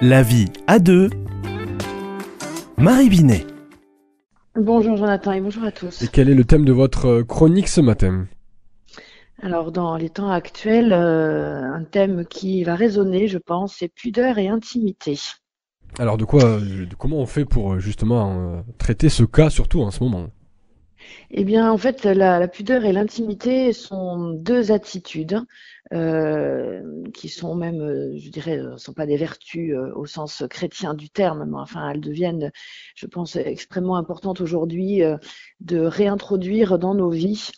La vie à deux. Marie Binet. Bonjour Jonathan et bonjour à tous. Et quel est le thème de votre chronique ce matin? Alors dans les temps actuels, euh, un thème qui va résonner, je pense, c'est pudeur et intimité. Alors de quoi, de comment on fait pour justement euh, traiter ce cas surtout en ce moment? Eh bien, en fait, la, pudeur et l'intimité sont deux attitudes euh, qui sont même, euh, je dirais, ne sont pas des vertus euh, au sens chrétien du terme, mais enfin, elles deviennent, je pense, extrêmement importantes aujourd'hui euh, de réintroduire dans nos vies.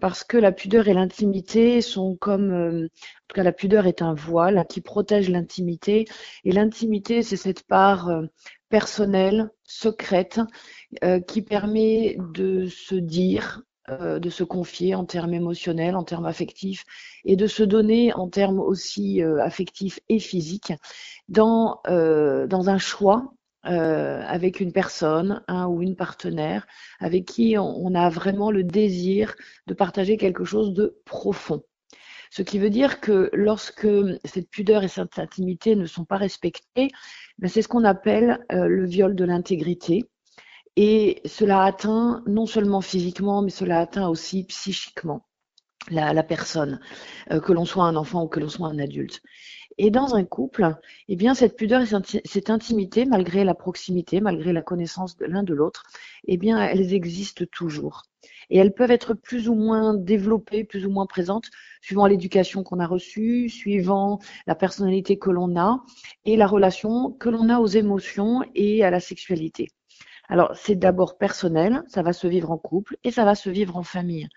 parce que la pudeur et l'intimité sont comme, en tout cas la pudeur est un voile qui protège l'intimité et l'intimité c'est cette part personnelle, secrète, qui permet de se dire, euh, de se confier en termes émotionnels, en termes affectifs, et de se donner en termes aussi euh, affectifs et physiques dans, euh, un choix avec une personne, ou une partenaire, avec qui on, a vraiment le désir de partager quelque chose de profond. Ce qui veut dire que lorsque cette pudeur et cette intimité ne sont pas respectées, ben c'est ce qu'on appelle le viol de l'intégrité. Et cela atteint non seulement physiquement, mais cela atteint aussi psychiquement la, la personne, euh, que l'on soit un enfant ou que l'on soit un adulte. Et dans un couple, eh bien, cette pudeur et cette intimité, malgré la proximité, malgré la connaissance de l'un de l'autre, eh bien, elles existent toujours. Et elles peuvent être plus ou moins développées, plus ou moins présentes, suivant l'éducation qu'on a reçue, suivant la personnalité que l'on a et la relation que l'on a aux émotions et à la sexualité. Alors, c'est d'abord personnel, ça va se vivre en couple et ça va se vivre en famille.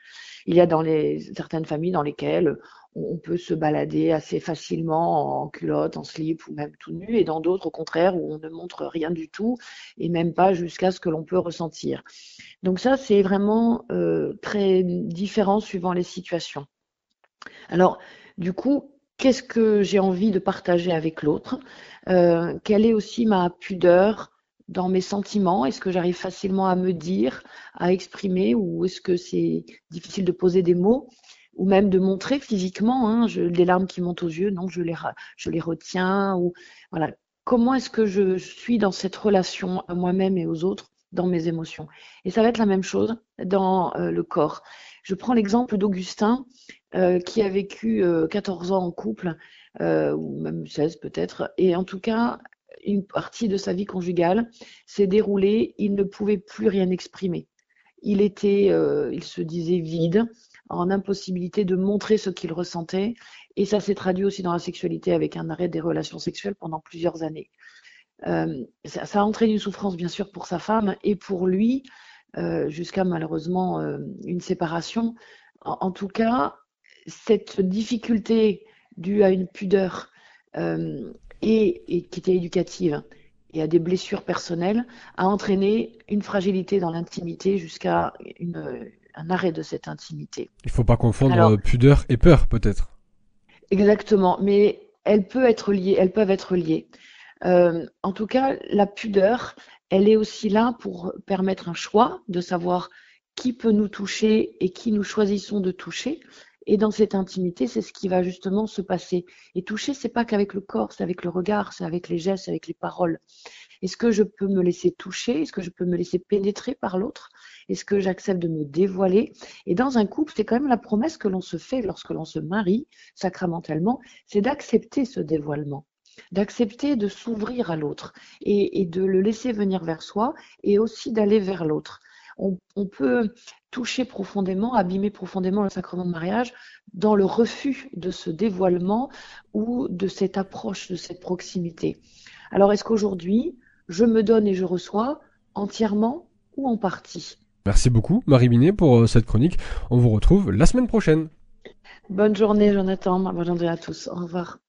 Il y a dans les, certaines familles dans lesquelles on peut se balader assez facilement en culotte, en slip ou même tout nu, et dans d'autres, au contraire, où on ne montre rien du tout, et même pas jusqu'à ce que l'on peut ressentir. Donc ça, c'est vraiment euh, très différent suivant les situations. Alors, du coup, qu'est-ce que j'ai envie de partager avec l'autre? Euh, Quelle est aussi ma pudeur dans mes sentiments? Est-ce que j'arrive facilement à me dire, à exprimer, ou est-ce que c'est difficile de poser des mots? Ou même de montrer physiquement hein, des larmes qui montent aux yeux, non, je les, je les retiens, ou voilà. Comment est-ce que je suis dans cette relation à moi-même et aux autres, dans mes émotions? Et ça va être la même chose dans euh, le corps. Je prends l'exemple d'Augustin, euh, qui a vécu euh, 14 ans en couple, euh, ou même 16 peut-être, et en tout cas, une partie de sa vie conjugale s'est déroulée, il ne pouvait plus rien exprimer. Il était, euh, il se disait vide, en impossibilité de montrer ce qu'il ressentait, et ça s'est traduit aussi dans la sexualité avec un arrêt des relations sexuelles pendant plusieurs années. Euh, ça, a entraîné une souffrance bien sûr pour sa femme et pour lui, euh, jusqu'à malheureusement une séparation. En, tout cas, cette difficulté due à une pudeur et, qui était éducative et à des blessures personnelles, a entraîné une fragilité dans l'intimité jusqu'à un arrêt de cette intimité. Il ne faut pas confondre pudeur et peur, peut-être. Exactement, mais elles peuvent être liées. Elles peuvent être liées. Euh, en tout cas, la pudeur, elle est aussi là pour permettre un choix de savoir qui peut nous toucher et qui nous choisissons de toucher, et dans cette intimité, c'est ce qui va justement se passer. Et toucher, c'est pas qu'avec le corps, c'est avec le regard, c'est avec les gestes, avec les paroles. Est-ce que je peux me laisser toucher? Est-ce que je peux me laisser pénétrer par l'autre? Est-ce que j'accepte de me dévoiler? Et dans un couple, c'est quand même la promesse que l'on se fait lorsque l'on se marie sacramentalement, c'est d'accepter ce dévoilement d'accepter de s'ouvrir à l'autre et, de le laisser venir vers soi et aussi d'aller vers l'autre on, peut toucher profondément, abîmer profondément le sacrement de mariage dans le refus de ce dévoilement ou de cette approche, de cette proximité. Alors est-ce qu'aujourd'hui, je me donne et je reçois entièrement ou en partie? Merci beaucoup Marie Binet pour euh, cette chronique. On vous retrouve la semaine prochaine. Bonne journée Jonathan, bonne journée à tous. Au revoir.